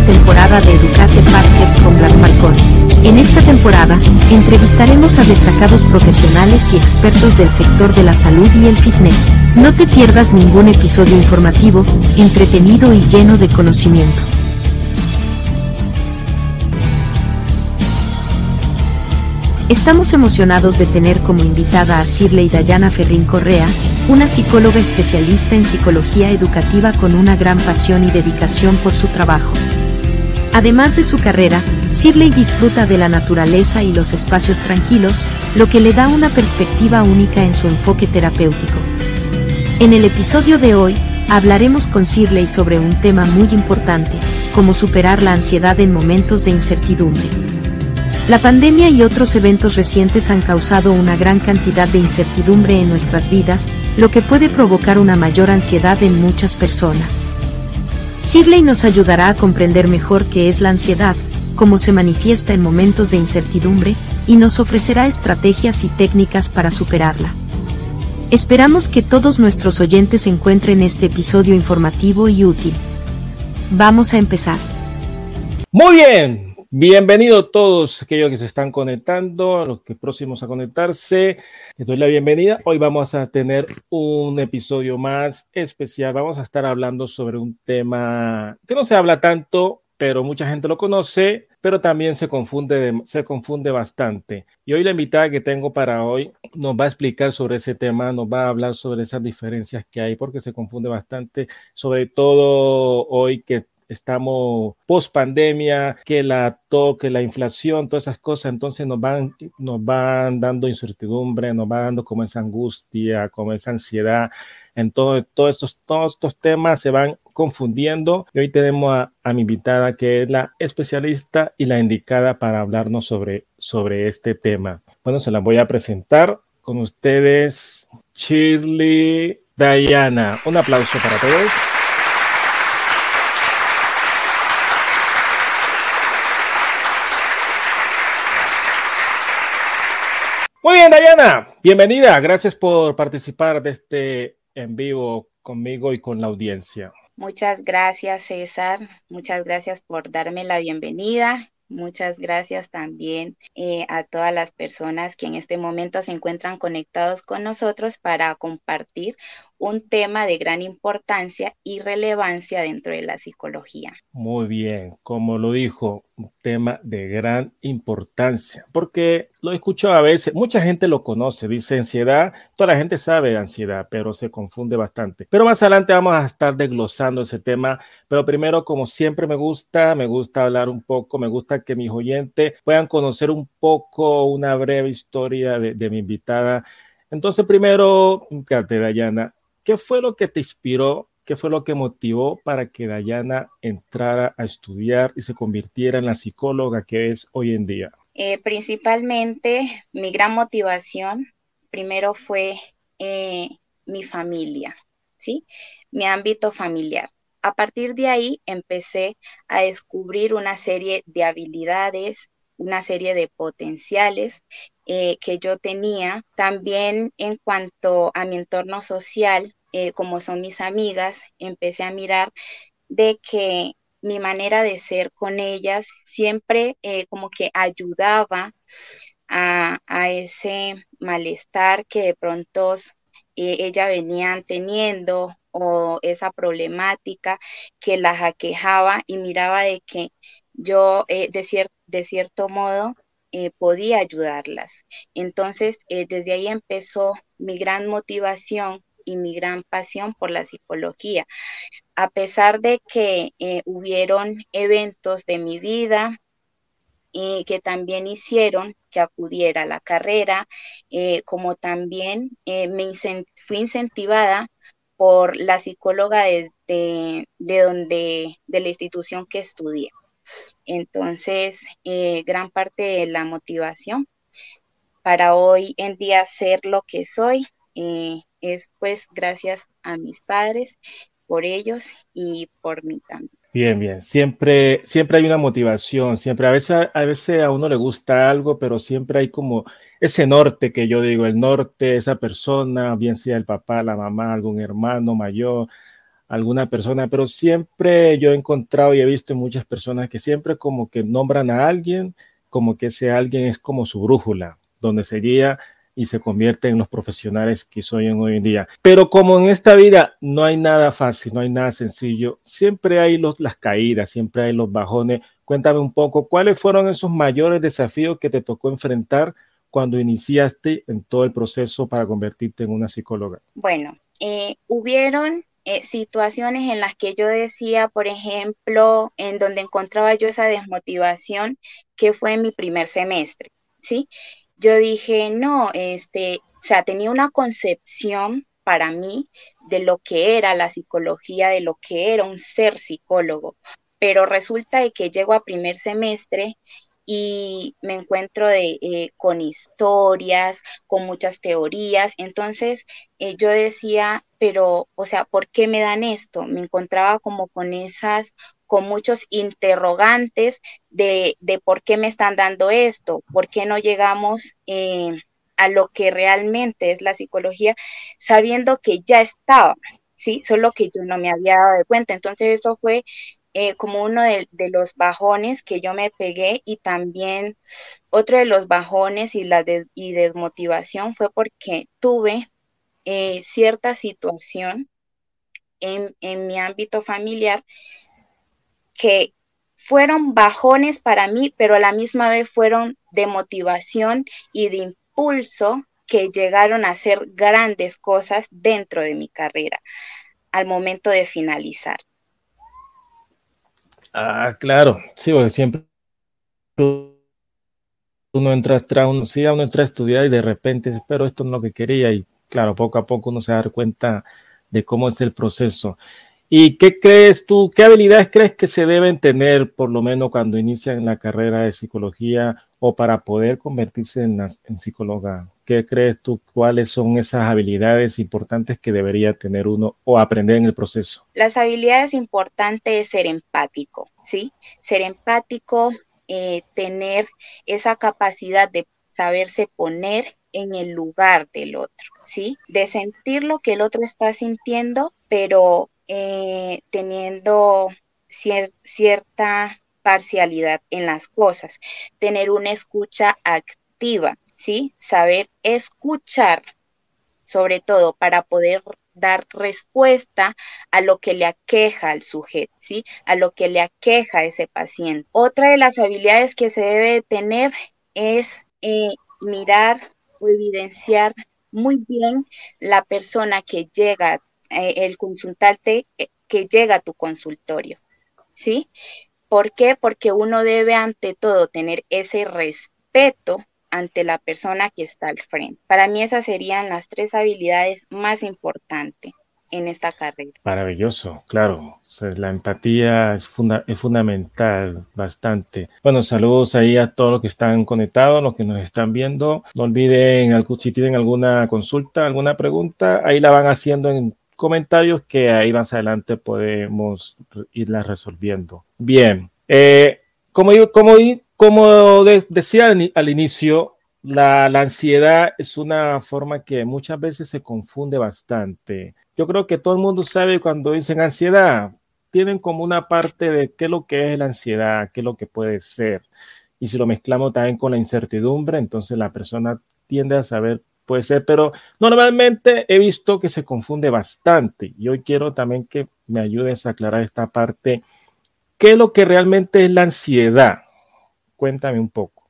temporada de Educate Podcast con Black Falcón. En esta temporada, entrevistaremos a destacados profesionales y expertos del sector de la salud y el fitness. No te pierdas ningún episodio informativo, entretenido y lleno de conocimiento. Estamos emocionados de tener como invitada a Shirley Dayana Ferrín Correa, una psicóloga especialista en psicología educativa con una gran pasión y dedicación por su trabajo. Además de su carrera, Shirley disfruta de la naturaleza y los espacios tranquilos, lo que le da una perspectiva única en su enfoque terapéutico. En el episodio de hoy, hablaremos con Shirley sobre un tema muy importante, cómo superar la ansiedad en momentos de incertidumbre. La pandemia y otros eventos recientes han causado una gran cantidad de incertidumbre en nuestras vidas, lo que puede provocar una mayor ansiedad en muchas personas. Sibley nos ayudará a comprender mejor qué es la ansiedad, cómo se manifiesta en momentos de incertidumbre, y nos ofrecerá estrategias y técnicas para superarla. Esperamos que todos nuestros oyentes encuentren este episodio informativo y útil. Vamos a empezar. Muy bien, Bienvenidos todos aquellos que se están conectando, los que próximos a conectarse. Les doy la bienvenida. Hoy vamos a tener un episodio más especial. Vamos a estar hablando sobre un tema que no se habla tanto, pero mucha gente lo conoce, pero también se confunde, se confunde bastante. Y hoy la invitada que tengo para hoy nos va a explicar sobre ese tema, nos va a hablar sobre esas diferencias que hay, porque se confunde bastante, sobre todo hoy que estamos post pandemia, que la toque, la inflación, todas esas cosas, entonces nos van, nos van dando incertidumbre, nos va dando como esa angustia, como esa ansiedad. Entonces, todos estos, todos estos temas se van confundiendo. Y hoy tenemos a, a, mi invitada que es la especialista y la indicada para hablarnos sobre, sobre este tema. Bueno, se la voy a presentar con ustedes, Shirley Diana. Un aplauso para todos. Bienvenida. Gracias por participar de este en vivo conmigo y con la audiencia. Muchas gracias, César. Muchas gracias por darme la bienvenida. Muchas gracias también eh, a todas las personas que en este momento se encuentran conectados con nosotros para compartir un tema de gran importancia y relevancia dentro de la psicología. Muy bien, como lo dijo, un tema de gran importancia, porque lo escucho a veces, mucha gente lo conoce, dice ansiedad, toda la gente sabe ansiedad, pero se confunde bastante. Pero más adelante vamos a estar desglosando ese tema, pero primero, como siempre me gusta, me gusta hablar un poco, me gusta que mis oyentes puedan conocer un poco, una breve historia de, mi invitada. Entonces, primero, Dayana, ¿Qué fue lo que te inspiró? ¿Qué fue lo que motivó para que Dayana entrara a estudiar y se convirtiera en la psicóloga que es hoy en día? Eh, principalmente mi gran motivación primero fue eh, mi familia, ¿sí? Mi ámbito familiar. A partir de ahí empecé a descubrir una serie de habilidades, una serie de potenciales eh, que yo tenía. También en cuanto a mi entorno social, eh, como son mis amigas, empecé a mirar de que mi manera de ser con ellas siempre eh, como que ayudaba a, ese malestar que de pronto ellas venían teniendo o esa problemática que las aquejaba y miraba de que yo de, de cierto modo eh, podía ayudarlas. Entonces, eh, desde ahí empezó mi gran motivación y mi gran pasión por la psicología. A pesar de que eh, hubieron eventos de mi vida que también hicieron que acudiera a la carrera, como también me fui incentivada por la psicóloga de, de donde, de la institución que estudié. Entonces, eh, gran parte de la motivación para hoy en día ser lo que soy eh, es pues gracias a mis padres, por ellos y por mí también. Bien, bien. Siempre, siempre hay una motivación, siempre a veces, a veces a uno le gusta algo, pero siempre hay como ese norte que yo digo, el norte, esa persona, bien sea el papá, la mamá, algún hermano mayor, alguna persona, pero siempre yo he encontrado y he visto muchas personas que siempre como que nombran a alguien, como que ese alguien es como su brújula, donde sería y se convierte en los profesionales que soy hoy en día. Pero como en esta vida no hay nada fácil, no hay nada sencillo, siempre hay los, las caídas, siempre hay los bajones. Cuéntame un poco, ¿cuáles fueron esos mayores desafíos que te tocó enfrentar cuando iniciaste en todo el proceso para convertirte en una psicóloga? Bueno, eh, hubieron eh, situaciones en las que yo decía, por ejemplo, en donde encontraba yo esa desmotivación, que fue en mi primer semestre, ¿sí? Yo dije, no, este, o sea, tenía una concepción para mí de lo que era la psicología, de lo que era un ser psicólogo, pero resulta de que llego a primer semestre y me encuentro de, eh, con historias, con muchas teorías. Entonces eh, yo decía, pero, o sea, ¿por qué me dan esto? Me encontraba como con esas, con muchos interrogantes de, de por qué me están dando esto, por qué no llegamos eh, a lo que realmente es la psicología, sabiendo que ya estaba. Sí, solo que yo no me había dado cuenta. Entonces eso fue eh, como uno de, los bajones que yo me pegué y también otro de los bajones y la y desmotivación fue porque tuve eh, cierta situación en, en mi ámbito familiar que fueron bajones para mí, pero a la misma vez fueron de motivación y de impulso que llegaron a hacer grandes cosas dentro de mi carrera al momento de finalizar. Ah, claro, sí, porque siempre uno entra, a uno, uno entra a estudiar y de repente, pero esto no es lo que quería y claro, poco a poco uno se da cuenta de cómo es el proceso. ¿Y qué crees tú, qué habilidades crees que se deben tener por lo menos cuando inician la carrera de psicología o para poder convertirse en, psicóloga? ¿Qué crees tú? ¿Cuáles son esas habilidades importantes que debería tener uno o aprender en el proceso? Las habilidades importantes es ser empático, ¿sí? Ser empático, eh, tener esa capacidad de saberse poner en el lugar del otro, ¿sí? De sentir lo que el otro está sintiendo, pero eh, teniendo cierta parcialidad en las cosas, tener una escucha activa, ¿sí? Saber escuchar, sobre todo para poder dar respuesta a lo que le aqueja al sujeto, ¿sí? A lo que le aqueja a ese paciente. Otra de las habilidades que se debe tener es eh, mirar o evidenciar muy bien la persona que llega, eh, el consultante eh, que llega a tu consultorio, ¿sí? ¿Por qué? Porque uno debe ante todo tener ese respeto ante la persona que está al frente. Para mí esas serían las tres habilidades más importantes en esta carrera. Maravilloso, claro. la empatía es, fundamental, bastante. Bueno, saludos ahí a todos los que están conectados, los que nos están viendo. No olviden, si tienen alguna consulta, alguna pregunta, ahí la van haciendo en comentarios que ahí más adelante podemos irla resolviendo. Bien, eh, como, como, como decía al, inicio, la, la, ansiedad es una forma que muchas veces se confunde bastante. Yo creo que todo el mundo sabe cuando dicen ansiedad, tienen como una parte de qué es lo que es la ansiedad, qué es lo que puede ser. Y si lo mezclamos también con la incertidumbre, entonces la persona tiende a saber, puede ser, pero normalmente he visto que se confunde bastante. Y hoy quiero también que me ayudes a aclarar esta parte. ¿Qué es lo que realmente es la ansiedad? Cuéntame un poco.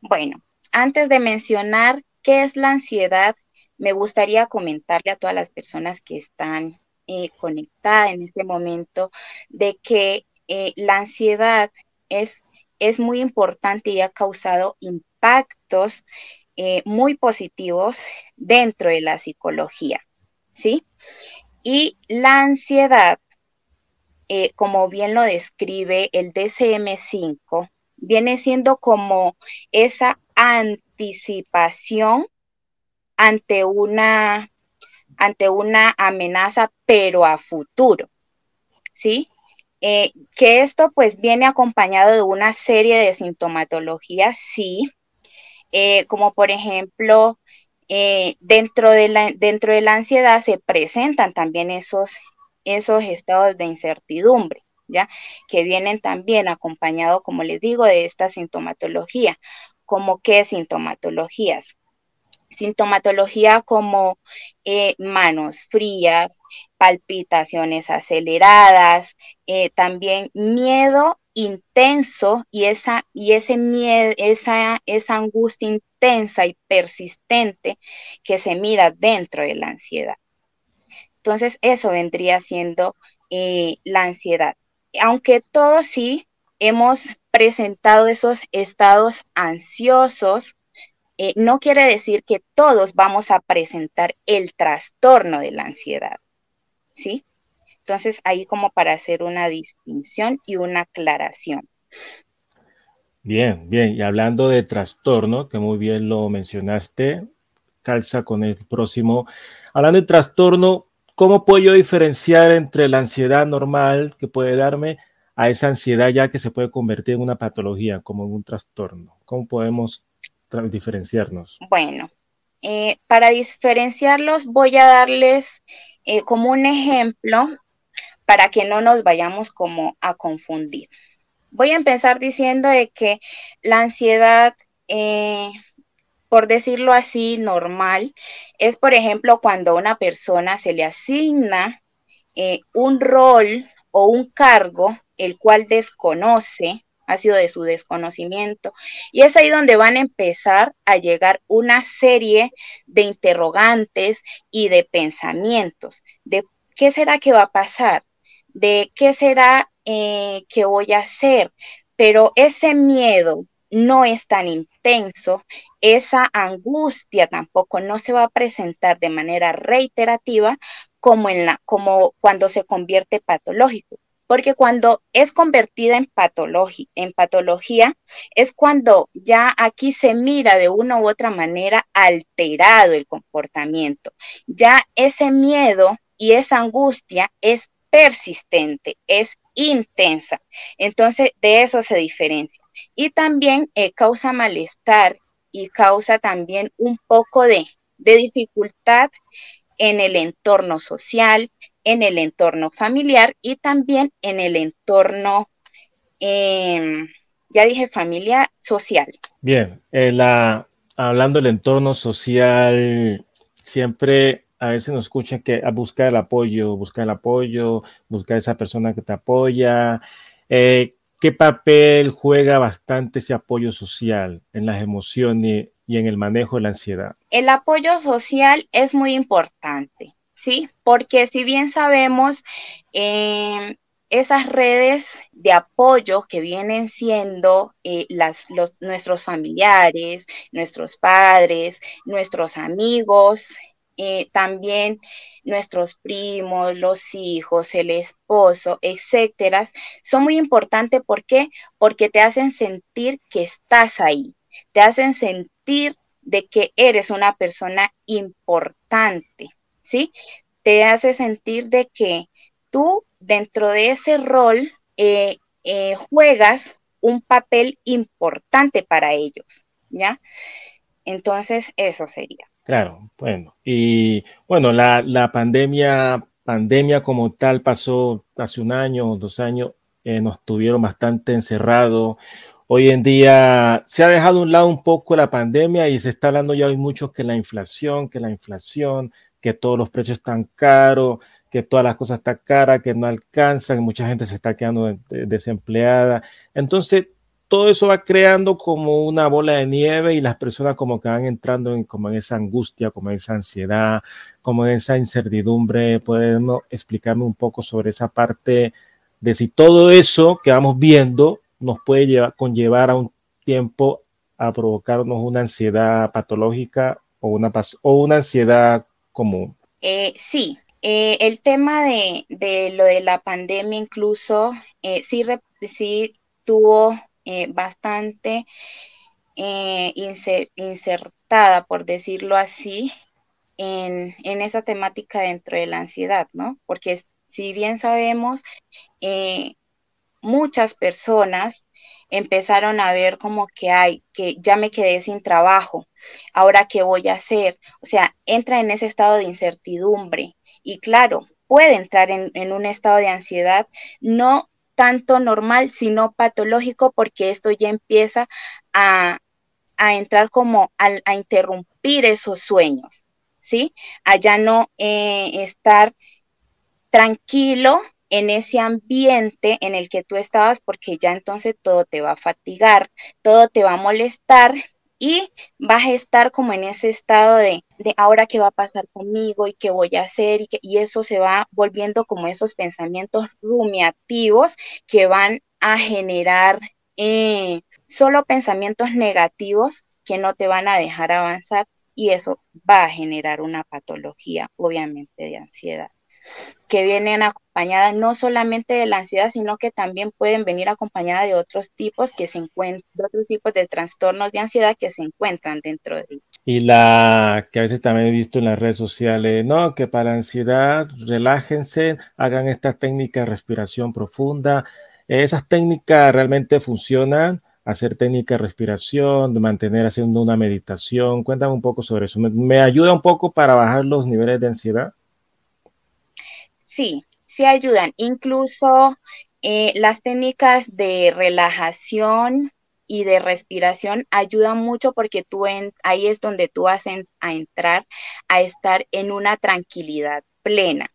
Bueno, antes de mencionar qué es la ansiedad, me gustaría comentarle a todas las personas que están eh, conectadas en este momento de que eh, la ansiedad es, es muy importante y ha causado impactos eh, muy positivos dentro de la psicología, ¿sí? Y la ansiedad eh, como bien lo describe el DCM5, viene siendo como esa anticipación ante una, ante una amenaza, pero a futuro, ¿sí? Eh, que esto pues viene acompañado de una serie de sintomatologías, sí, eh, como por ejemplo eh, dentro, de la, dentro de la ansiedad se presentan también esos, esos estados de incertidumbre, ¿ya? Que vienen también acompañados, como les digo, de esta sintomatología. ¿Como qué sintomatologías? Sintomatología como eh, manos frías, palpitaciones aceleradas, eh, también miedo intenso y esa, y ese miedo, esa, esa angustia intensa y persistente que se mira dentro de la ansiedad. Entonces, eso vendría siendo eh, la ansiedad. Aunque todos sí hemos presentado esos estados ansiosos, eh, no quiere decir que todos vamos a presentar el trastorno de la ansiedad, ¿sí? Entonces, ahí como para hacer una distinción y una aclaración. Bien, bien. Y hablando de trastorno, que muy bien lo mencionaste, calza con el próximo. Hablando de trastorno, ¿cómo puedo yo diferenciar entre la ansiedad normal que puede darme a esa ansiedad ya que se puede convertir en una patología, como en un trastorno? ¿Cómo podemos diferenciarnos? Bueno, eh, para diferenciarlos voy a darles eh, como un ejemplo para que no nos vayamos como a confundir. Voy a empezar diciendo de que la ansiedad, eh, por decirlo así, normal, es por ejemplo cuando a una persona se le asigna un rol o un cargo el cual desconoce ha sido de su desconocimiento. Y es ahí donde van a empezar a llegar una serie de interrogantes y de pensamientos, de qué será que va a pasar, de qué será eh, que voy a hacer. Pero ese miedo no es tan intenso, esa angustia tampoco no se va a presentar de manera reiterativa como, en la, como cuando se convierte patológico porque cuando es convertida en, en patología, es cuando ya aquí se mira de una u otra manera alterado el comportamiento. Ya ese miedo y esa angustia es persistente, es intensa. Entonces, de eso se diferencia. Y también eh, causa malestar y causa también un poco de, de dificultad en el entorno social, en el entorno familiar y también en el entorno, em, ya dije, familia social. Bien, la, hablando del entorno social, siempre a veces nos escuchan que a buscar el apoyo, buscar el apoyo, buscar esa persona que te apoya. Eh, ¿Qué papel juega bastante ese apoyo social en las emociones y en el manejo de la ansiedad? El apoyo social es muy importante. ¿sí? Porque si bien sabemos, em, esas redes de apoyo que vienen siendo eh, las, los, nuestros familiares, nuestros padres, nuestros amigos, eh, también nuestros primos, los hijos, el esposo, etcétera, son muy importantes. ¿Por qué? Porque te hacen sentir que estás ahí, te hacen sentir de que eres una persona importante. ¿sí? Te hace sentir de que tú dentro de ese rol eh, eh, juegas un papel importante para ellos, ¿ya? Entonces, eso sería. Claro, bueno, y bueno, la, la pandemia, pandemia como tal pasó hace un año o dos años, eh, nos tuvieron bastante encerrados. Hoy en día se ha dejado a un lado un poco la pandemia y se está hablando ya hoy mucho que la inflación, que la inflación, que todos los precios están caros, que todas las cosas están caras, que no alcanzan, mucha gente se está quedando desempleada. Entonces, todo eso va creando como una bola de nieve y las personas como que van entrando en, como en esa angustia, como en esa ansiedad, como en esa incertidumbre. ¿Podemos explicarme un poco sobre esa parte de si todo eso que vamos viendo nos puede llevar, conllevar a un tiempo a provocarnos una ansiedad patológica o una, o una ansiedad común. Eh, sí, eh, el tema de, lo de la pandemia incluso eh, sí, sí, tuvo bastante insertada, por decirlo así, en, esa temática dentro de la ansiedad, ¿no? Porque si bien sabemos, muchas personas empezaron a ver como que hay, que ya me quedé sin trabajo, ahora qué voy a hacer. O sea, entra en ese estado de incertidumbre y claro, puede entrar en, un estado de ansiedad, no tanto normal, sino patológico, porque esto ya empieza a, entrar como a, interrumpir esos sueños, ¿sí? A ya no eh, estar tranquilo en ese ambiente en el que tú estabas, porque ya entonces todo te va a fatigar, todo te va a molestar y vas a estar como en ese estado de, de ahora qué va a pasar conmigo y qué voy a hacer y, y eso se va volviendo como esos pensamientos rumiativos que van a generar eh, solo pensamientos negativos que no te van a dejar avanzar y eso va a generar una patología obviamente de ansiedad que vienen acompañadas no solamente de la ansiedad, sino que también pueden venir acompañadas de otros tipos que se encuentran, de otros tipos de trastornos de ansiedad que se encuentran dentro de ellos. Y la que a veces también he visto en las redes sociales, no, que para la ansiedad relájense, hagan esta técnica de respiración profunda. Esas técnicas realmente funcionan hacer técnica de respiración, de mantener haciendo una meditación. Cuéntame un poco sobre eso. ¿Me, ayuda un poco para bajar los niveles de ansiedad? Sí, sí ayudan. Incluso eh, las técnicas de relajación y de respiración ayudan mucho porque tú ahí es donde tú vas a entrar a estar en una tranquilidad plena.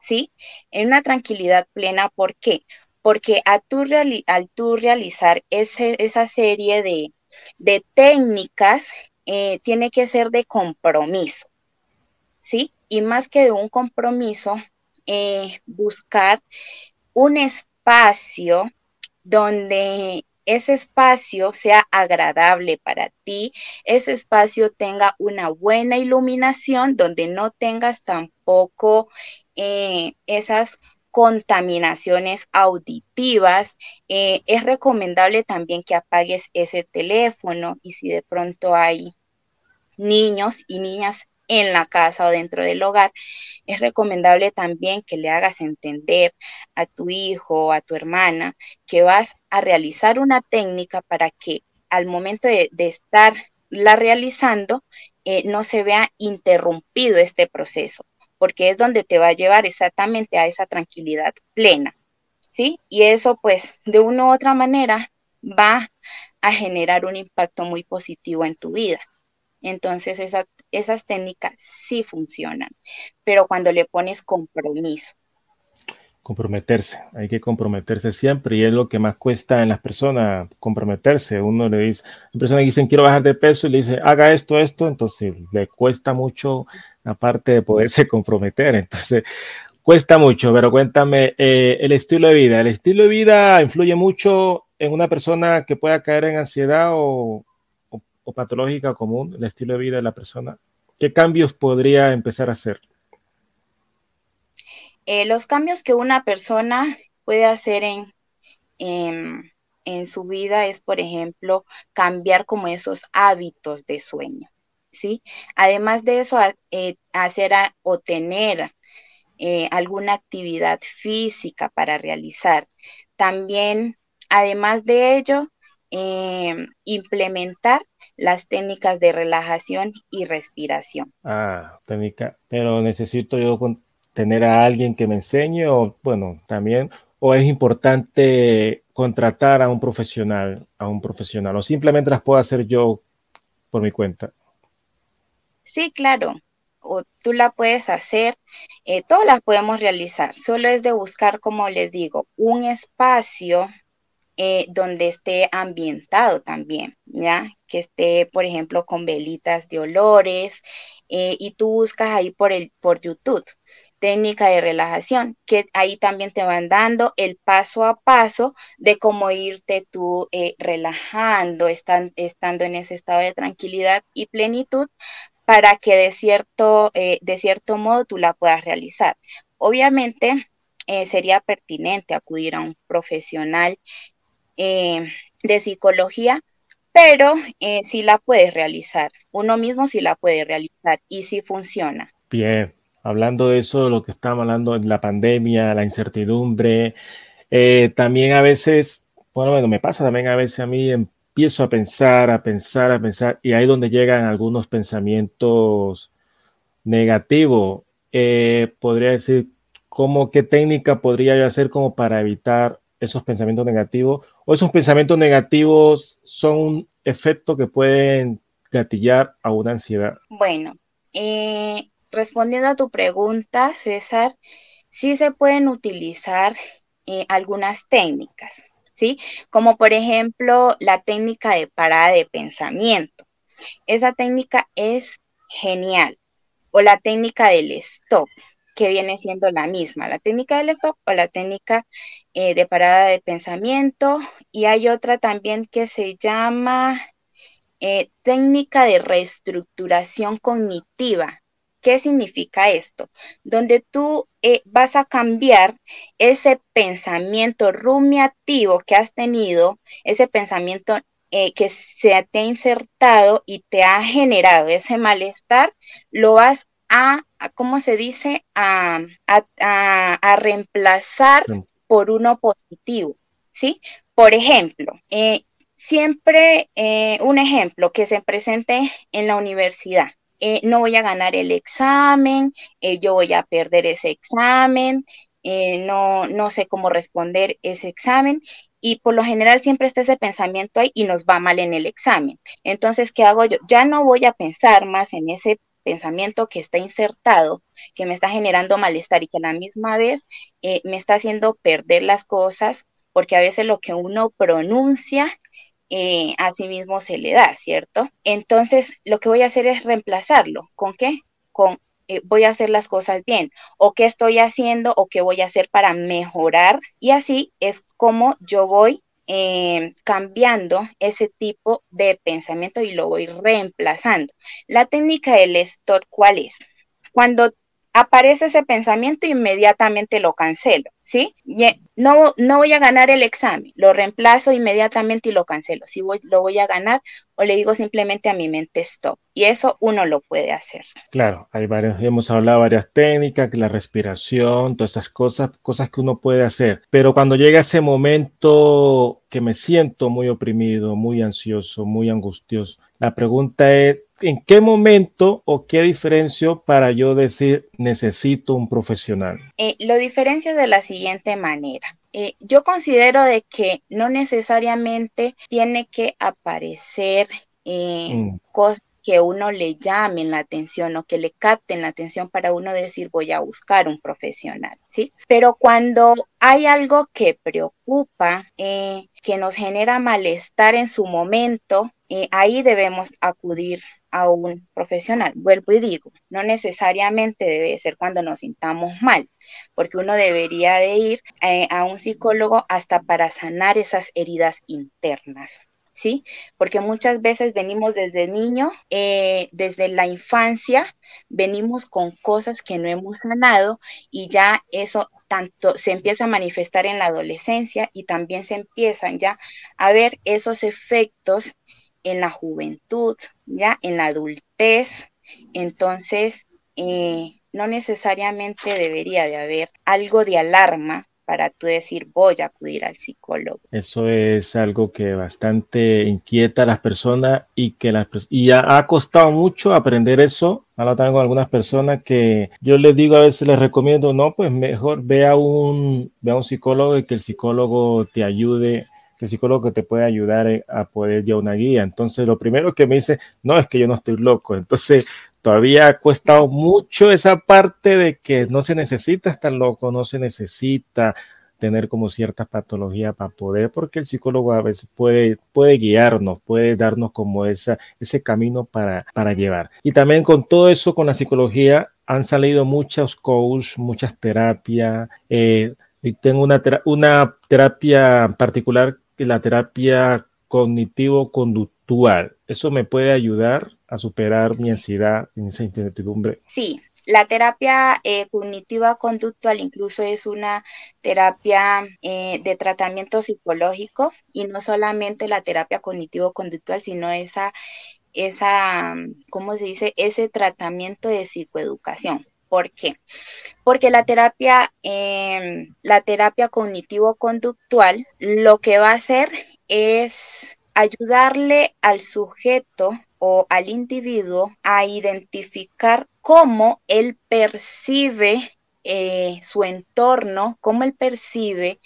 ¿Sí? En una tranquilidad plena, ¿por qué? Porque a tú al tú realizar esa serie de, técnicas, eh, tiene que ser de compromiso, ¿sí? Y más que de un compromiso, eh, buscar un espacio donde ese espacio sea agradable para ti, ese espacio tenga una buena iluminación, donde no tengas tampoco eh, esas contaminaciones auditivas. Eh, es recomendable también que apagues ese teléfono y si de pronto hay niños y niñas en la casa o dentro del hogar, es recomendable también que le hagas entender a tu hijo o a tu hermana que vas a realizar una técnica para que al momento de, estar la realizando eh, no se vea interrumpido este proceso, porque es donde te va a llevar exactamente a esa tranquilidad plena, ¿sí? Y eso pues de una u otra manera va a generar un impacto muy positivo en tu vida. Entonces esas técnicas sí funcionan, pero cuando le pones compromiso. Comprometerse, hay que comprometerse siempre y es lo que más cuesta en las personas, comprometerse. Uno le dice, las personas dicen quiero bajar de peso y le dice haga esto, esto, entonces le cuesta mucho la parte de poderse comprometer. Entonces, cuesta mucho, pero cuéntame, eh, el estilo de vida, ¿el estilo de vida influye mucho en una persona que pueda caer en ansiedad o, patológica común, el estilo de vida de la persona? ¿Qué cambios podría empezar a hacer? Eh, los cambios que una persona puede hacer en, en, su vida es, por ejemplo, cambiar como esos hábitos de sueño, ¿sí? Además de eso, eh, hacer o tener eh, alguna actividad física para realizar. También, además de ello, implementar las técnicas de relajación y respiración. Ah, técnica, pero necesito yo tener a alguien que me enseñe o, bueno, también, o es importante contratar a un profesional, a un profesional, o simplemente las puedo hacer yo por mi cuenta. Sí, claro, o tú la puedes hacer, eh, todas las podemos realizar, solo es de buscar, como les digo, un espacio eh, donde esté ambientado también, ¿ya? Que esté, por ejemplo, con velitas de olores eh, y tú buscas ahí por, el, por YouTube técnica de relajación, que ahí también te van dando el paso a paso de cómo irte tú eh, relajando, estando en ese estado de tranquilidad y plenitud para que de cierto, de cierto modo tú la puedas realizar. Obviamente, sería pertinente acudir a un profesional eh, de psicología, pero eh, sí la puedes realizar. Uno mismo sí la puede realizar y sí funciona. Bien, hablando de eso, lo que estamos hablando la pandemia, la incertidumbre, Eh, también a veces, bueno, bueno, me pasa también a veces a mí empiezo a pensar, a pensar, a pensar, y ahí donde llegan algunos pensamientos negativos. Eh, podría decir, ¿cómo qué técnica podría yo hacer como para evitar esos pensamientos negativos? ¿O esos pensamientos negativos son un efecto que pueden gatillar a una ansiedad? Bueno, eh, respondiendo a tu pregunta, César, sí se pueden utilizar eh, algunas técnicas, ¿sí? Como por ejemplo la técnica de parada de pensamiento. Esa técnica es genial. O la técnica del stop, que viene siendo la misma, la técnica del stop o la técnica eh, de parada de pensamiento. Y hay otra también que se llama eh, técnica de reestructuración cognitiva. ¿Qué significa esto? Donde tú eh, vas a cambiar ese pensamiento rumiativo que has tenido, ese pensamiento que se te ha insertado y te ha generado ese malestar, lo vas a, ¿cómo se dice? A, a, reemplazar por uno positivo, ¿sí? Por ejemplo, siempre eh, un ejemplo que se presente en la universidad. Eh, no voy a ganar el examen, eh, yo voy a perder ese examen, no, no sé cómo responder ese examen y por lo general siempre está ese pensamiento ahí y nos va mal en el examen. Entonces, ¿qué hago yo? Ya no voy a pensar más en ese pensamiento que está insertado, que me está generando malestar y que a la misma vez me está haciendo perder las cosas, porque a veces lo que uno pronuncia eh, a sí mismo se le da, ¿cierto? Entonces, lo que voy a hacer es reemplazarlo. ¿Con qué? Con eh, voy a hacer las cosas bien, o qué estoy haciendo, o qué voy a hacer para mejorar. Y así es como yo voy eh, cambiando ese tipo de pensamiento y lo voy reemplazando. La técnica del stop, ¿cuál es? Cuando aparece ese pensamiento, inmediatamente lo cancelo, ¿sí? No, no voy a ganar el examen, lo reemplazo inmediatamente y lo cancelo. Si voy, lo voy a ganar o le digo simplemente a mi mente stop. Y eso uno lo puede hacer. Claro, hay hemos hablado varias técnicas, la respiración, todas esas cosas, cosas que uno puede hacer. Pero cuando llega ese momento que me siento muy oprimido, muy ansioso, muy angustioso, la pregunta es, ¿en qué momento o qué diferencio para yo decir necesito un profesional? Eh, lo diferencia de la siguiente manera. Eh, yo considero de que no necesariamente tiene que aparecer eh, mm. cosas que uno le llamen la atención o que le capten la atención para uno decir voy a buscar un profesional, ¿sí? Pero cuando hay algo que preocupa, que nos genera malestar en su momento, ahí debemos acudir a un profesional. Vuelvo y digo, no necesariamente debe ser cuando nos sintamos mal, porque uno debería de ir eh, a un psicólogo hasta para sanar esas heridas internas. ¿Sí? Porque muchas veces venimos desde niño, eh, desde la infancia, venimos con cosas que no hemos sanado y ya eso tanto se empieza a manifestar en la adolescencia y también se empiezan ya a ver esos efectos en la juventud, ya en la adultez. Entonces, eh, no necesariamente debería de haber algo de alarma para tú decir voy a acudir al psicólogo. Eso es algo que bastante inquieta a las personas y que las y ha, costado mucho aprender eso. Ahora tengo algunas personas que yo les digo a veces les recomiendo no, pues mejor ve a un ve a un psicólogo y que el psicólogo te ayude el psicólogo te puede ayudar a poder llevar una guía. Entonces, lo primero que me dice, no, es que yo no estoy loco. Entonces, todavía ha costado mucho esa parte de que no se necesita estar loco, no se necesita tener como cierta patología para poder, porque el psicólogo a veces puede, puede guiarnos, puede darnos como esa, ese camino para, para llevar. Y también con todo eso, con la psicología, han salido muchos coaches, muchas terapias. Eh, y tengo una, una terapia particular la terapia cognitivo-conductual. ¿Eso me puede ayudar a superar mi ansiedad esa incertidumbre? Sí, la terapia eh, cognitiva conductual incluso es una terapia eh, de tratamiento psicológico y no solamente la terapia cognitivo conductual, sino esa, esa, ¿cómo se dice? Ese tratamiento de psicoeducación ¿Por qué? Porque la terapia, em, la terapia cognitivo-conductual lo que va a hacer es ayudarle al sujeto o al individuo a identificar cómo él percibe eh, su entorno, cómo él percibe,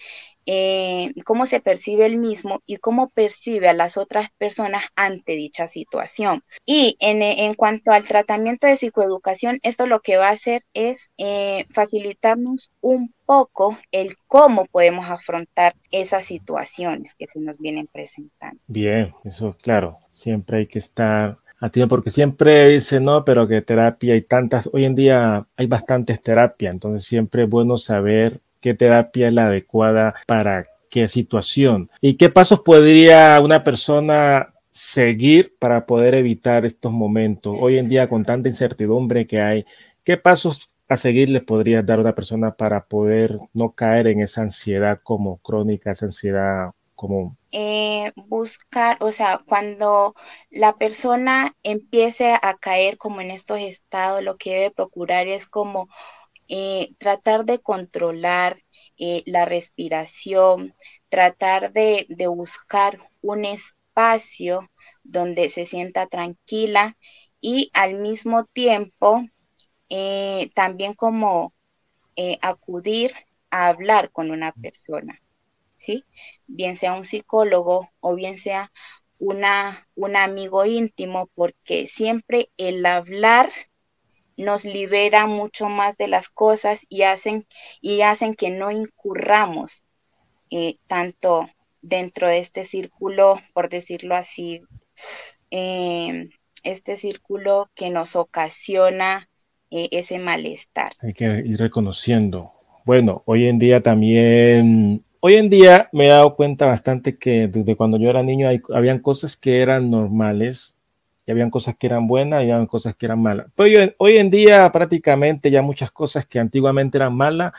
eh, cómo se percibe él mismo y cómo percibe a las otras personas ante dicha situación. Y en, cuanto al tratamiento de psicoeducación, esto lo que va a hacer es eh, facilitarnos un poco el cómo podemos afrontar esas situaciones que se nos vienen presentando. Bien, eso claro, siempre hay que estar porque siempre dice, no, pero que terapia hay tantas, hoy en día hay bastantes terapias, entonces siempre es bueno saber qué terapia es la adecuada para qué situación y qué pasos podría una persona seguir para poder evitar estos momentos. Hoy en día, con tanta incertidumbre que hay, ¿qué pasos a seguir le podría dar una persona para poder no caer en esa ansiedad como crónica, esa ansiedad común? Eh, buscar, o sea, cuando la persona empiece a caer como en estos estados, lo que debe procurar es como eh, tratar de controlar eh, la respiración, tratar de, buscar un espacio donde se sienta tranquila y al mismo tiempo eh, también como acudir a hablar con una persona, Bien sea un psicólogo o bien sea una, un amigo íntimo, porque siempre el hablar nos libera mucho más de las cosas y hacen, y hacen que no incurramos eh, tanto dentro de este círculo, por decirlo así, em, este círculo que nos ocasiona eh, ese malestar. Hay que ir reconociendo. Bueno, hoy en día también, hoy en día me he dado cuenta bastante que desde cuando yo era niño hay, habían cosas que eran normales y habían cosas que eran buenas y habían cosas que eran malas. Pero hoy, en día prácticamente ya muchas cosas que antiguamente eran malas,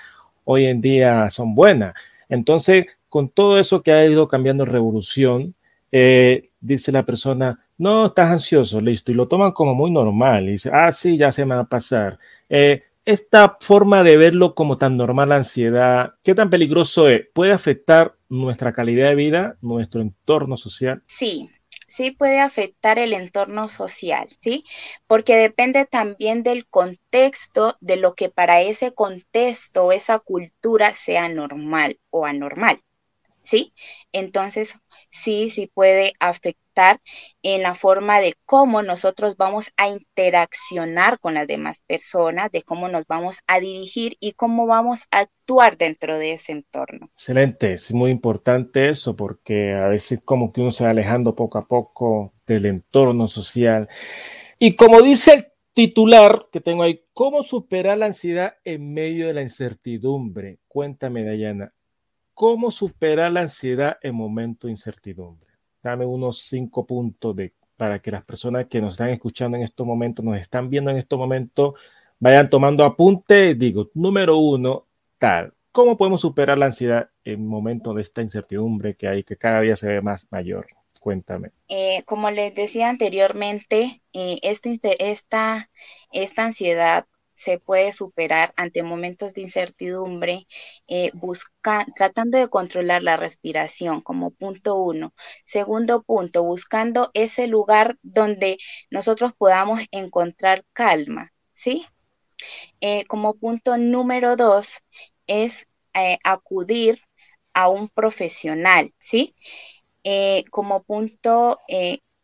hoy en día son buenas. Entonces, con todo eso que ha ido cambiando revolución, eh, dice la persona, no, estás ansioso, listo, y lo toman como muy normal, y dice, ah, sí, ya se me va a pasar. Eh, esta forma de verlo como tan normal la ansiedad, ¿qué tan peligroso es? ¿Puede afectar nuestra calidad de vida, nuestro entorno social? Sí, sí puede afectar el entorno social, ¿sí? Porque depende también del contexto, de lo que para ese contexto o esa cultura sea normal o anormal. ¿sí? Entonces, sí, sí puede afectar en la forma de cómo nosotros vamos a interaccionar con las demás personas, de cómo nos vamos a dirigir y cómo vamos a actuar dentro de ese entorno. Excelente, es muy importante eso porque a veces como que uno se va alejando poco a poco del entorno social. Y como dice el titular que tengo ahí, ¿cómo superar la ansiedad en medio de la incertidumbre? Cuéntame, Dayana. ¿Cómo superar la ansiedad en momento de incertidumbre? Dame unos cinco puntos de, para que las personas que nos están escuchando en estos momentos, nos están viendo en estos momentos, vayan tomando apunte. Digo, número uno, tal. ¿Cómo podemos superar la ansiedad en momento de esta incertidumbre que hay, que cada día se ve más mayor? Cuéntame. Eh, como les decía anteriormente, eh, esta, esta ansiedad se puede superar ante momentos de incertidumbre, eh, tratando de controlar la respiración como punto uno. Segundo punto, buscando ese lugar donde nosotros podamos encontrar calma, ¿sí? Eh, como punto número dos es eh, acudir a un profesional, ¿sí? como punto,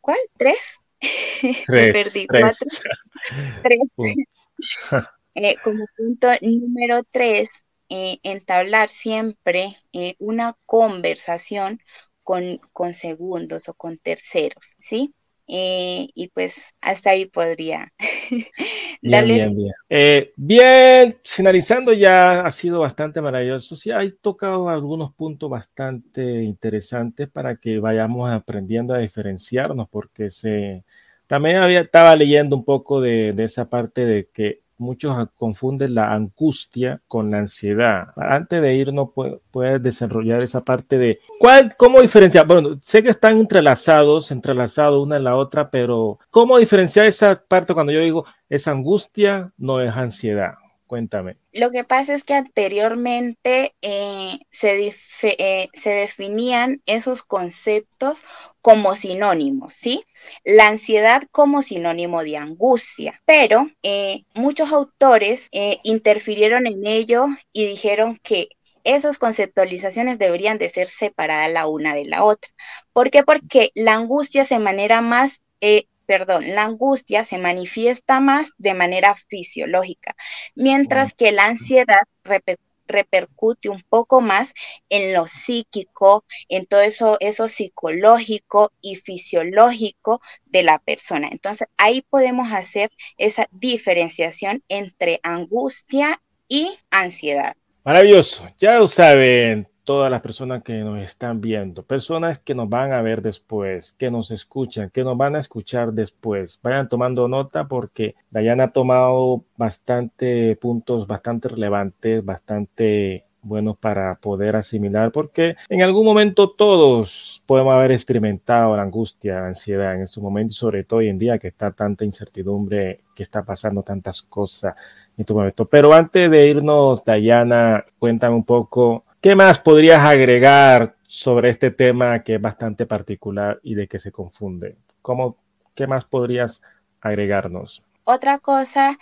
¿cuál? ¿Tres? Tres, tres. Eh, como punto número tres, eh, entablar siempre eh, una conversación con, con, segundos o con terceros, ¿sí? y pues hasta ahí podría darles. Bien, bien, bien. finalizando ya ha sido bastante maravilloso. Sí, hay tocado algunos puntos bastante interesantes para que vayamos aprendiendo a diferenciarnos, porque se también había, estaba leyendo un poco de, esa parte de que muchos confunden la angustia con la ansiedad. Antes de irnos, puedes desarrollar esa parte de cuál, cómo diferenciar. Bueno, sé que están entrelazados, entrelazados una en la otra, pero ¿cómo diferenciar esa parte cuando yo digo es angustia, no es ansiedad? Cuéntame. Lo que pasa es que anteriormente eh, se, eh, se, definían esos conceptos como sinónimos, ¿sí? La ansiedad como sinónimo de angustia, pero eh, muchos autores interfirieron en ello y dijeron que esas conceptualizaciones deberían de ser separadas la una de la otra. ¿Por qué? Porque la angustia se manera más perdón, la angustia se manifiesta más de manera fisiológica, mientras que la ansiedad repercute un poco más en lo psíquico, en todo eso, eso psicológico y fisiológico de la persona. Entonces, ahí podemos hacer esa diferenciación entre angustia y ansiedad. Maravilloso, ya lo saben, todas las personas que nos están viendo, personas que nos van a ver después, que nos escuchan, que nos van a escuchar después. Vayan tomando nota porque Dayana ha tomado bastante puntos bastante relevantes, bastante buenos para poder asimilar, porque en algún momento todos podemos haber experimentado la angustia, la ansiedad en estos momentos, sobre todo hoy en día que está tanta incertidumbre, que está pasando tantas cosas en tu momento. Pero antes de irnos, Dayana, cuéntame un poco ¿Qué más podrías agregar sobre este tema que es bastante particular y de que se confunde? ¿Cómo, ¿Qué más podrías agregarnos? Otra cosa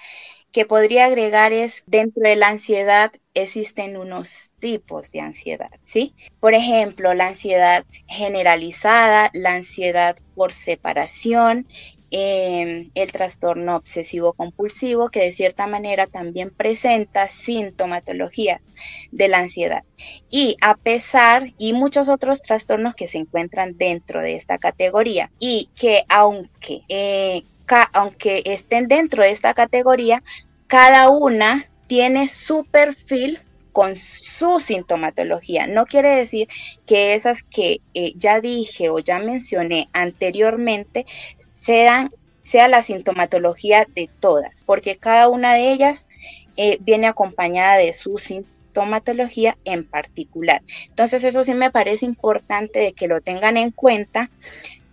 que podría agregar es dentro de la ansiedad existen unos tipos de ansiedad, ¿sí? Por ejemplo, la ansiedad generalizada, la ansiedad por separación Em, el trastorno obsesivo compulsivo, que de cierta manera también presenta sintomatología de la ansiedad. Y a pesar, y muchos otros trastornos que se encuentran dentro de esta categoría, y que aunque, eh, aunque estén dentro de esta categoría, cada una tiene su perfil con su sintomatología. No quiere decir que esas que eh, ya dije o ya mencioné anteriormente sean, sea la sintomatología de todas, porque cada una de ellas eh, viene acompañada de su sintomatología en particular. Entonces eso sí me parece importante de que lo tengan en cuenta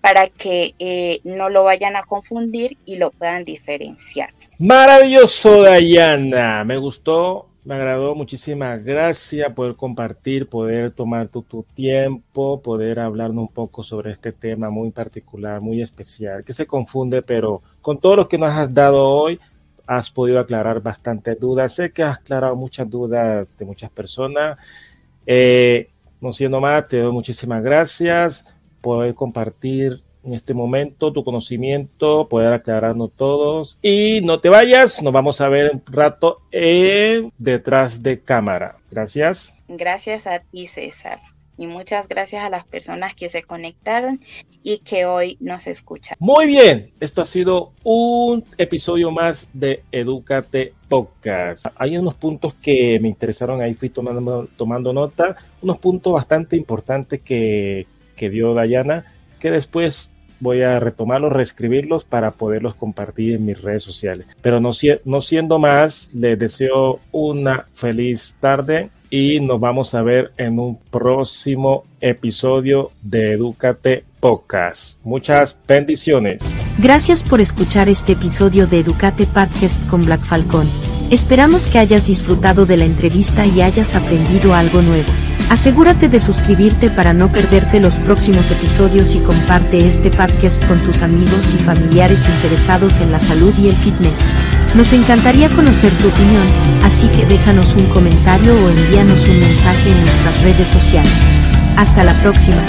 para que eh, no lo vayan a confundir y lo puedan diferenciar. Maravilloso, Dayana. Me gustó me agradó, muchísimas gracias poder compartir, poder tomar tu, tu, tiempo, poder hablarnos un poco sobre este tema muy particular, muy especial, que se confunde, pero con todo lo que nos has dado hoy, has podido aclarar bastantes dudas. Sé que has aclarado muchas dudas de muchas personas. Eh, no siendo más, te doy muchísimas gracias por compartir en este momento tu conocimiento, poder aclararnos todos. Y no te vayas, nos vamos a ver un rato detrás de cámara. Gracias. Gracias a ti, César. Y muchas gracias a las personas que se conectaron y que hoy nos escuchan. Muy bien, esto ha sido un episodio más de Educate Podcast. Hay unos puntos que me interesaron, ahí fui tomando, tomando nota, unos puntos bastante importantes que, que dio Dayana, que después voy a retomarlos, reescribirlos para poderlos compartir en mis redes sociales. Pero no, no siendo más, les deseo una feliz tarde y nos vamos a ver en un próximo episodio de Educate Podcast. Muchas bendiciones. Gracias por escuchar este episodio de Educate Podcast con Black Falcon. Esperamos que hayas disfrutado de la entrevista y hayas aprendido algo nuevo. Asegúrate de suscribirte para no perderte los próximos episodios y comparte este podcast con tus amigos y familiares interesados en la salud y el fitness. Nos encantaría conocer tu opinión, así que déjanos un comentario o envíanos un mensaje en nuestras redes sociales. Hasta la próxima.